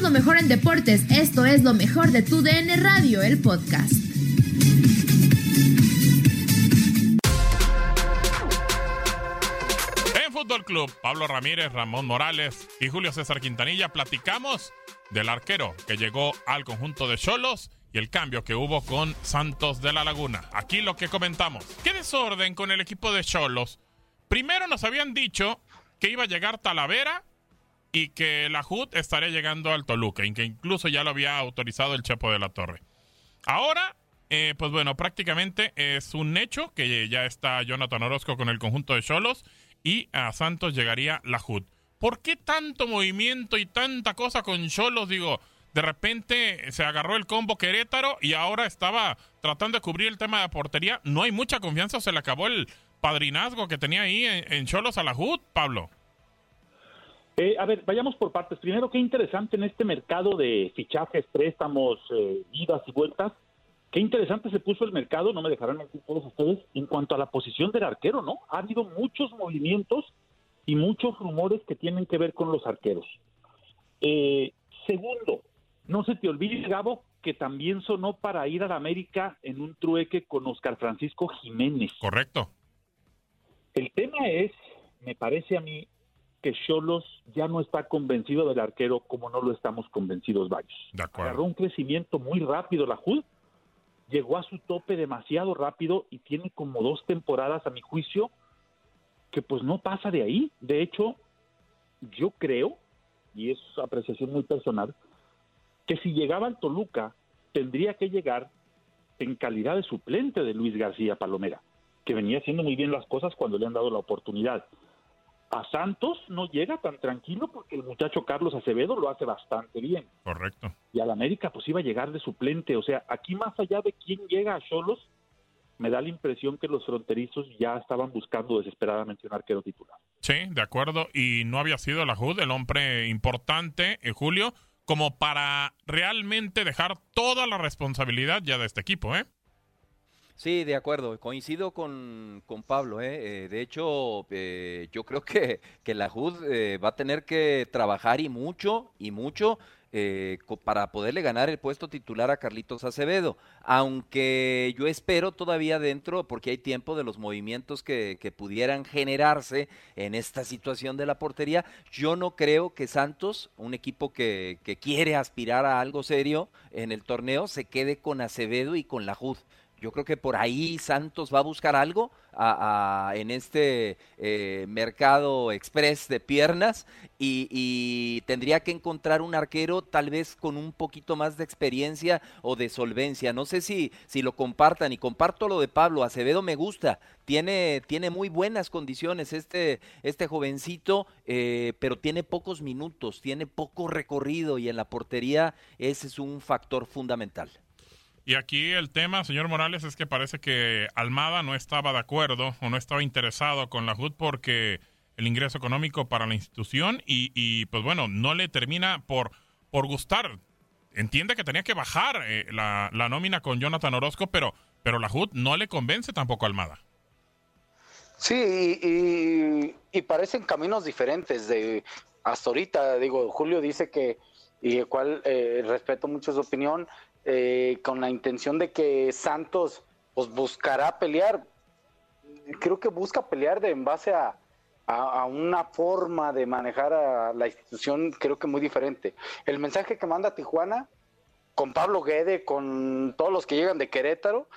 Lo mejor en deportes. Esto es lo mejor de tu DN Radio, el podcast. En Fútbol Club, Pablo Ramírez, Ramón Morales y Julio César Quintanilla platicamos del arquero que llegó al conjunto de Cholos y el cambio que hubo con Santos de la Laguna. Aquí lo que comentamos. ¿Qué desorden con el equipo de Cholos? Primero nos habían dicho que iba a llegar Talavera y que la HUD estaría llegando al Toluca, y que incluso ya lo había autorizado el Chepo de la Torre. Ahora, eh, pues bueno, prácticamente es un hecho que ya está Jonathan Orozco con el conjunto de Cholos y a Santos llegaría la HUD. ¿Por qué tanto movimiento y tanta cosa con Cholos? Digo, de repente se agarró el combo Querétaro y ahora estaba tratando de cubrir el tema de la portería. ¿No hay mucha confianza se le acabó el padrinazgo que tenía ahí en Cholos a la HUD, Pablo? Eh, a ver, vayamos por partes. Primero, qué interesante en este mercado de fichajes, préstamos, eh, idas y vueltas. Qué interesante se puso el mercado, no me dejarán mentir todos ustedes, en cuanto a la posición del arquero, ¿no? Ha habido muchos movimientos y muchos rumores que tienen que ver con los arqueros. Eh, segundo, no se te olvide, Gabo, que también sonó para ir a la América en un trueque con Oscar Francisco Jiménez. Correcto. El tema es, me parece a mí, que Cholos ya no está convencido del arquero como no lo estamos convencidos varios. De. Agarró un crecimiento muy rápido la HUD, llegó a su tope demasiado rápido y tiene como dos temporadas, a mi juicio, que pues no pasa de ahí. De hecho, yo creo, y es apreciación muy personal, que si llegaba al Toluca, tendría que llegar en calidad de suplente de Luis García Palomera, que venía haciendo muy bien las cosas cuando le han dado la oportunidad. A Santos no llega tan tranquilo porque el muchacho Carlos Acevedo lo hace bastante bien. Correcto. Y al América pues iba a llegar de suplente. O sea, aquí más allá de quién llega a Cholos, me da la impresión que los fronterizos ya estaban buscando desesperadamente un arquero titular. Sí, de acuerdo. Y no había sido la HUD el hombre importante, en Julio, como para realmente dejar toda la responsabilidad ya de este equipo, ¿eh? Sí, de acuerdo, coincido con, con Pablo. ¿eh? Eh, de hecho, eh, yo creo que, que la HUD eh, va a tener que trabajar y mucho, y mucho, eh, para poderle ganar el puesto titular a Carlitos Acevedo. Aunque yo espero todavía dentro, porque hay tiempo de los movimientos que, que pudieran generarse en esta situación de la portería, yo no creo que Santos, un equipo que, que quiere aspirar a algo serio en el torneo, se quede con Acevedo y con la HUD. Yo creo que por ahí Santos va a buscar algo en este eh, mercado express de piernas y, y tendría que encontrar un arquero tal vez con un poquito más de experiencia o de solvencia. No sé si, si lo compartan y comparto lo de Pablo. Acevedo me gusta, tiene, tiene muy buenas condiciones este, este jovencito, eh, pero tiene pocos minutos, tiene poco recorrido y en la portería ese es un factor fundamental. Y aquí el tema, señor Morales, es que parece que Almada no estaba de acuerdo o no estaba interesado con la HUD porque el ingreso económico para la institución y, y pues bueno, no le termina por, por gustar. Entiende que tenía que bajar eh, la, la, nómina con Jonathan Orozco, pero, pero la HUD no le convence tampoco a Almada. Sí, y, y, parecen caminos diferentes. De hasta ahorita, digo, Julio dice que, y el cual eh, respeto mucho su opinión, eh, con la intención de que Santos pues buscará pelear. Creo que busca pelear de en base a, a, una forma de manejar a la institución, creo que muy diferente. El mensaje que manda Tijuana, con Pablo Guede, con todos los que llegan de Querétaro,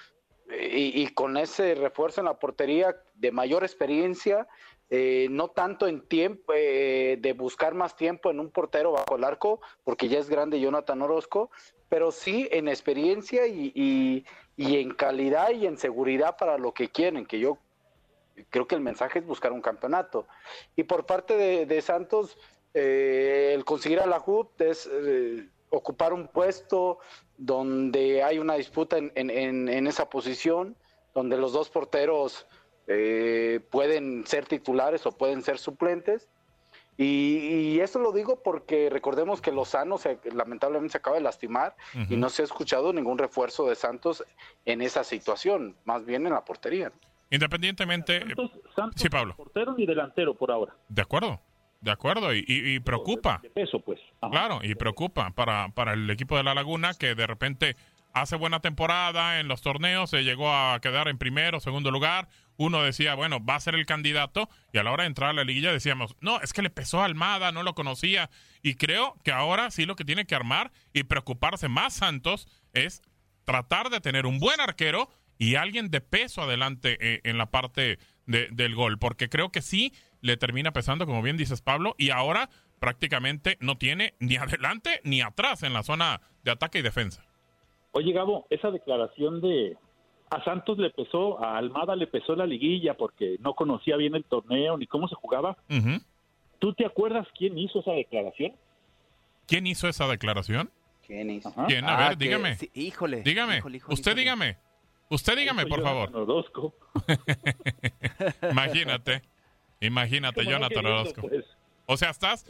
y, con ese refuerzo en la portería de mayor experiencia, eh, no tanto en tiempo, eh, de buscar más tiempo en un portero bajo el arco, porque ya es grande Jonathan Orozco, pero sí en experiencia y, en calidad y en seguridad para lo que quieren, que yo creo que el mensaje es buscar un campeonato. Y por parte de, Santos, eh, el conseguir a la es eh, ocupar un puesto donde hay una disputa en, esa posición, donde los dos porteros eh, pueden ser titulares o pueden ser suplentes. Y, eso lo digo porque recordemos que Lozano se, lamentablemente se acaba de lastimar y no se ha escuchado ningún refuerzo de Santos en esa situación, más bien en la portería. Independientemente. sí, Pablo. Portero ni delantero por ahora. De acuerdo. De acuerdo, y, preocupa. De peso, pues. Claro, y preocupa para, para el equipo de La Laguna que de repente hace buena temporada en los torneos, se llegó a quedar en primero, segundo lugar. Uno decía, bueno, va a ser el candidato, y a la hora de entrar a la liguilla decíamos, no, es que le pesó a Almada, no lo conocía. Y creo que ahora sí lo que tiene que armar y preocuparse más Santos es tratar de tener un buen arquero y alguien de peso adelante eh, en la parte del gol, porque creo que sí le termina pesando, como bien dices Pablo, y ahora prácticamente no tiene ni adelante ni atrás en la zona de ataque y defensa. Oye Gabo, esa declaración de a Santos le pesó, a Almada le pesó la liguilla porque no conocía bien el torneo ni cómo se jugaba. ¿Tú te acuerdas quién hizo esa declaración? ¿Quién hizo esa declaración? ¿Quién hizo? ¿Quién? A ver, ah, dígame. híjole. Dígame. Usted dígame. Usted dígame, por favor. imagínate, imagínate, Jonathan Orozco. Pues. O sea, estás...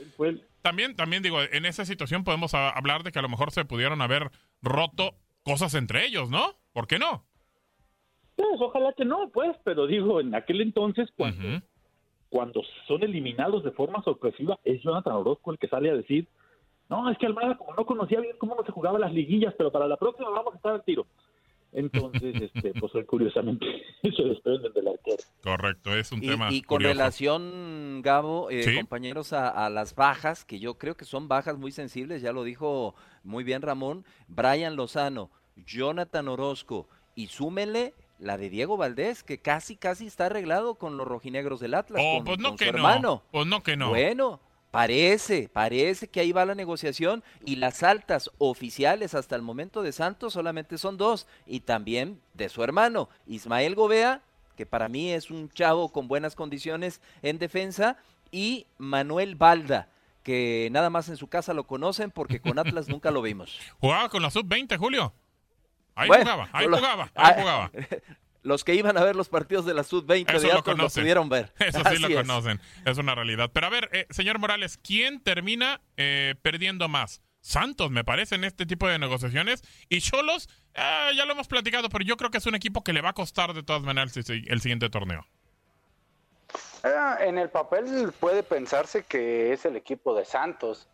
También, también digo, en esa situación podemos hablar de que a lo mejor se pudieron haber roto cosas entre ellos, ¿no? ¿Por qué no? Pues ojalá que no, pues, pero digo, en aquel entonces cuando, cuando son eliminados de forma sorpresiva, es Jonathan Orozco el que sale a decir, no, es que Almada como no conocía bien cómo no se jugaban las liguillas, pero para la próxima vamos a estar al tiro. Entonces, este, pues curiosamente se desprenden del arquero. Correcto, es un tema. Y con relación, Gabo, eh, compañeros, a, las bajas, que yo creo que son bajas muy sensibles, ya lo dijo muy bien Ramón, Brian Lozano, Jonathan Orozco, y súmenle la de Diego Valdés, que casi, casi está arreglado con los rojinegros del Atlas. Oh, pues no que no. Pues no que no. Bueno, Parece, parece que ahí va la negociación y las altas oficiales hasta el momento de Santos solamente son dos y también de su hermano, Ismael Gobea, que para mí es un chavo con buenas condiciones en defensa, y Manuel Balda, que nada más en su casa lo conocen porque con Atlas nunca lo vimos. Jugaba con la sub-20, Julio. Ahí jugaba, ahí jugaba, ahí jugaba. los que iban a ver los partidos de la Sud-20 de Atlas lo, pudieron ver. Eso sí lo conocen, es una realidad. Pero a ver, eh, señor Morales, ¿quién termina eh, perdiendo más? Santos, me parece, en este tipo de negociaciones. Y Cholos, eh, ya lo hemos platicado, pero yo creo que es un equipo que le va a costar de todas maneras el, siguiente torneo. en el papel puede pensarse que es el equipo de Santos.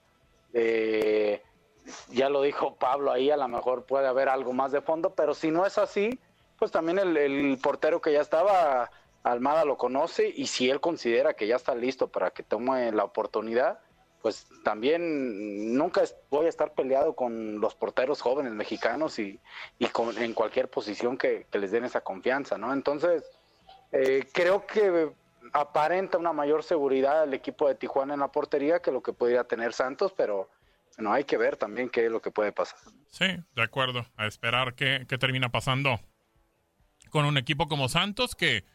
Ya lo dijo Pablo ahí, a lo mejor puede haber algo más de fondo, pero si no es así, pues también el, portero que ya estaba, Almada lo conoce y si él considera que ya está listo para que tome la oportunidad, pues también nunca voy a estar peleado con los porteros jóvenes mexicanos y, con, en cualquier posición que, les den esa confianza, ¿no? Entonces, eh, creo que aparenta una mayor seguridad el equipo de Tijuana en la portería que lo que podría tener Santos, pero bueno, hay que ver también qué es lo que puede pasar. Sí, de acuerdo, a esperar qué, qué termina pasando con un equipo como Santos que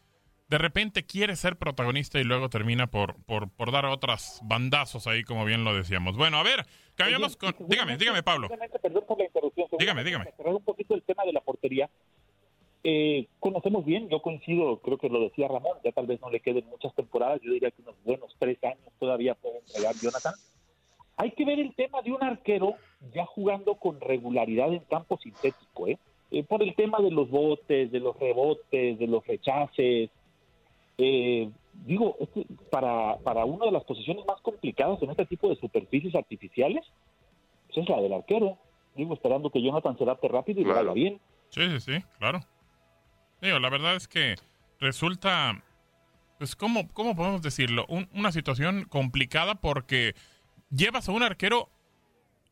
de repente quiere ser protagonista y luego termina por, por, por dar otras bandazos ahí, como bien lo decíamos. Bueno, a ver, cambiamos con... Dígame, dígame, Pablo. Perdón por la interrupción. Dígame, dígame. Cerrar un poquito el tema de la portería. eh, conocemos bien, yo coincido, creo que lo decía Ramón, ya tal vez no le queden muchas temporadas, yo diría que unos buenos tres años todavía puede entregar Jonathan. Hay que ver el tema de un arquero ya jugando con regularidad en campo sintético, ¿eh? eh por el tema de los botes, de los rebotes, de los rechaces. Eh, digo, este, para, para una de las posiciones más complicadas en este tipo de superficies artificiales, pues es la del arquero. Digo, esperando que Jonathan se adapte rápido y lo haga bien. Sí, sí, sí, claro. Digo, la verdad es que resulta, pues, ¿cómo, cómo podemos decirlo? una situación complicada porque llevas a un arquero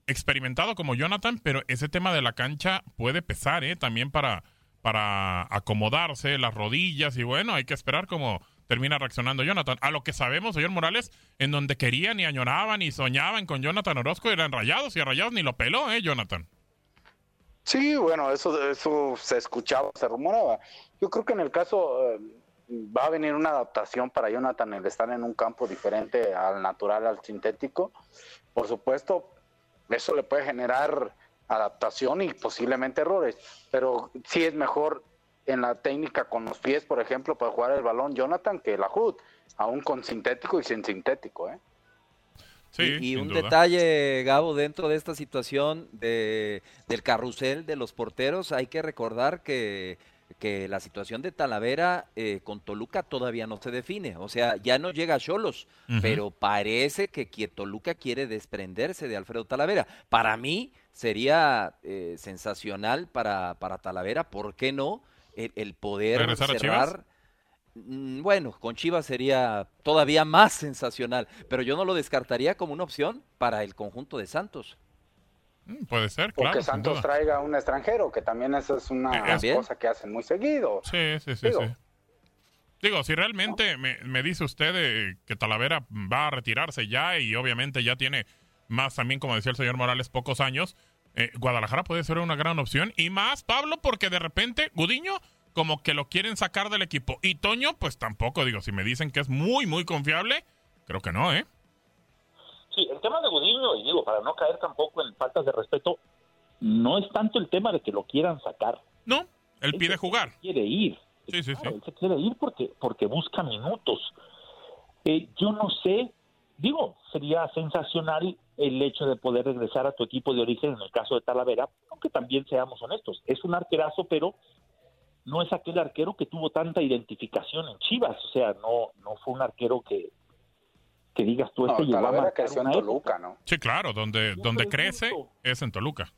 experimentado como Jonathan, pero ese tema de la cancha puede pesar, ¿eh? También para, para acomodarse las rodillas y bueno, hay que esperar cómo termina reaccionando Jonathan. A lo que sabemos, señor Morales, en donde querían y añoraban y soñaban con Jonathan Orozco eran rayados y rayados ni lo peló, ¿eh, Jonathan? Sí, bueno, eso, eso se escuchaba, se rumoraba. Yo creo que en el caso eh, va a venir una adaptación para Jonathan el estar en un campo diferente al natural, al sintético. Por supuesto, eso le puede generar adaptación y posiblemente errores, pero sí es mejor en la técnica con los pies, por ejemplo, para jugar el balón Jonathan que la HUD, aún con sintético y sin sintético, ¿eh? y, un detalle, Gabo, dentro de esta situación de, del carrusel de los porteros, hay que recordar que, que la situación de Talavera eh, con Toluca todavía no se define. O sea, ya no llega a Cholos, pero parece que, Toluca quiere desprenderse de Alfredo Talavera. Para mí sería eh, sensacional para, para Talavera, ¿por qué no? El, poder cerrar Mm, bueno, con Chivas sería todavía más sensacional, pero yo no lo descartaría como una opción para el conjunto de Santos. Mm, puede ser, claro. O que Santos traiga un extranjero, que también eso es una eh, cosa que hacen muy seguido. Sí, sí, sí. Digo, sí. Digo si realmente me, dice usted eh, que Talavera va a retirarse ya y obviamente ya tiene más también, como decía el señor Morales, pocos años, eh, Guadalajara puede ser una gran opción. Y más, Pablo, porque de repente Gudiño como que lo quieren sacar del equipo. Y Toño, pues tampoco, digo, si me dicen que es muy, muy confiable, creo que no, ¿eh? Sí, el tema de Gudiño, y digo, para no caer tampoco en faltas de respeto, no es tanto el tema de que lo quieran sacar. No, él, pide jugar. Quiere ir. Sí, sí, sí. Él se quiere ir porque, porque busca minutos. Eh, yo no sé, digo, sería sensacional el hecho de poder regresar a tu equipo de origen en el caso de Talavera, aunque también seamos honestos, es un arquerazo, pero no es aquel arquero que tuvo tanta identificación en Chivas, o sea, no no fue un arquero que que digas tú este no, a creció en Toluca, ¿no? Sí, claro, donde donde crece es en Toluca.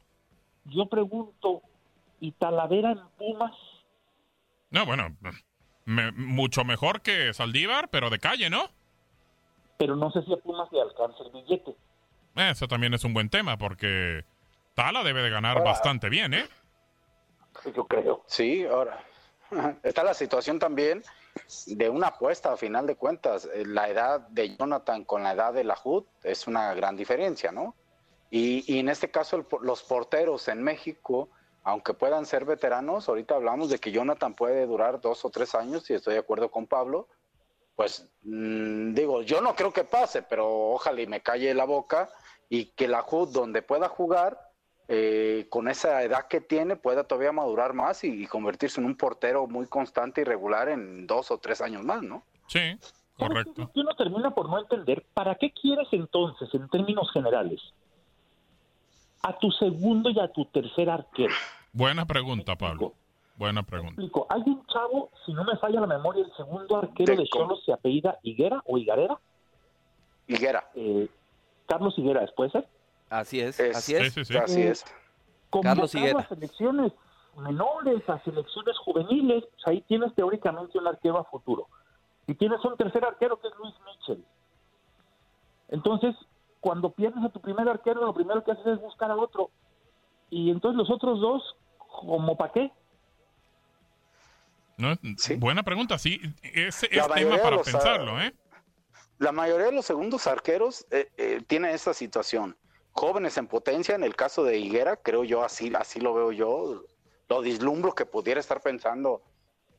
Yo pregunto, ¿y Talavera en Pumas? No, bueno, mucho mejor que Saldívar, pero de calle, ¿no? Pero no sé si a Pumas le alcanza el billete. Eso también es un buen tema, porque Tala debe de ganar bastante bien, ¿eh? yo creo. Sí, ahora está la situación también de una apuesta a final de cuentas. Eh, la edad de Jonathan con la edad de la HUD es una gran diferencia, ¿no? Y, en este caso los porteros en México, aunque puedan ser veteranos, ahorita hablamos de que Jonathan puede durar dos o tres años, y estoy de acuerdo con Pablo, pues mm, digo, yo no creo que pase, pero ojalá y me calle la boca y que la HUD donde pueda jugar eh, con esa edad que tiene pueda todavía madurar más y, convertirse en un portero muy constante y regular en dos o tres años más, ¿no? Sí, correcto. Uno termina por no entender, ¿para qué quieres entonces, en términos generales, a tu segundo y a tu tercer arquero? Buena pregunta, Pablo. Buena pregunta. Hay un chavo, si no me falla la memoria, el segundo arquero de, Cholos se apellida Higuera o Higarera. Higuera. Eh, Carlos Higuera, ¿puede ser? Así es, así es. Así es. Carlos a selecciones menores, a selecciones juveniles, pues ahí tienes teóricamente un arquero a futuro. Y tienes un tercer arquero que es Luis Mitchell. Entonces, cuando pierdes a tu primer arquero, lo primero que haces es buscar a otro. Y entonces los otros dos, ¿como para qué? No, Buena pregunta, sí. Es, tema para pensarlo, ¿eh? La mayoría de los segundos arqueros eh, eh, tienen esta situación jóvenes en potencia, en el caso de Higuera, creo yo, así, así lo veo yo, lo dislumbro que pudiera estar pensando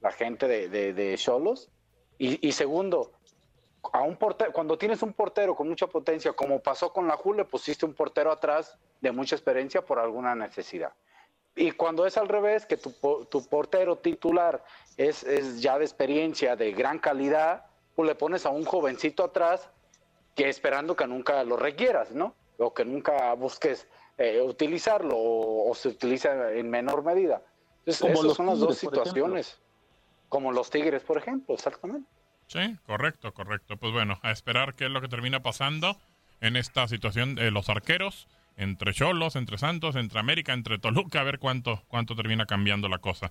la gente de Cholos. y, segundo, a un portero, cuando tienes un portero con mucha potencia, como pasó con la Jule, pusiste un portero atrás de mucha experiencia por alguna necesidad. Y cuando es al revés, que tu, tu portero titular es, es, ya de experiencia, de gran calidad, pues le pones a un jovencito atrás que esperando que nunca lo requieras, ¿no? O que nunca busques eh, utilizarlo o, se utiliza en menor medida. Entonces, esas son las dos situaciones. Como los Tigres, por ejemplo, exactamente. Sí, correcto, correcto. Pues bueno, a esperar qué es lo que termina pasando en esta situación de los arqueros entre Cholos, entre Santos, entre América, entre Toluca, a ver cuánto, cuánto termina cambiando la cosa.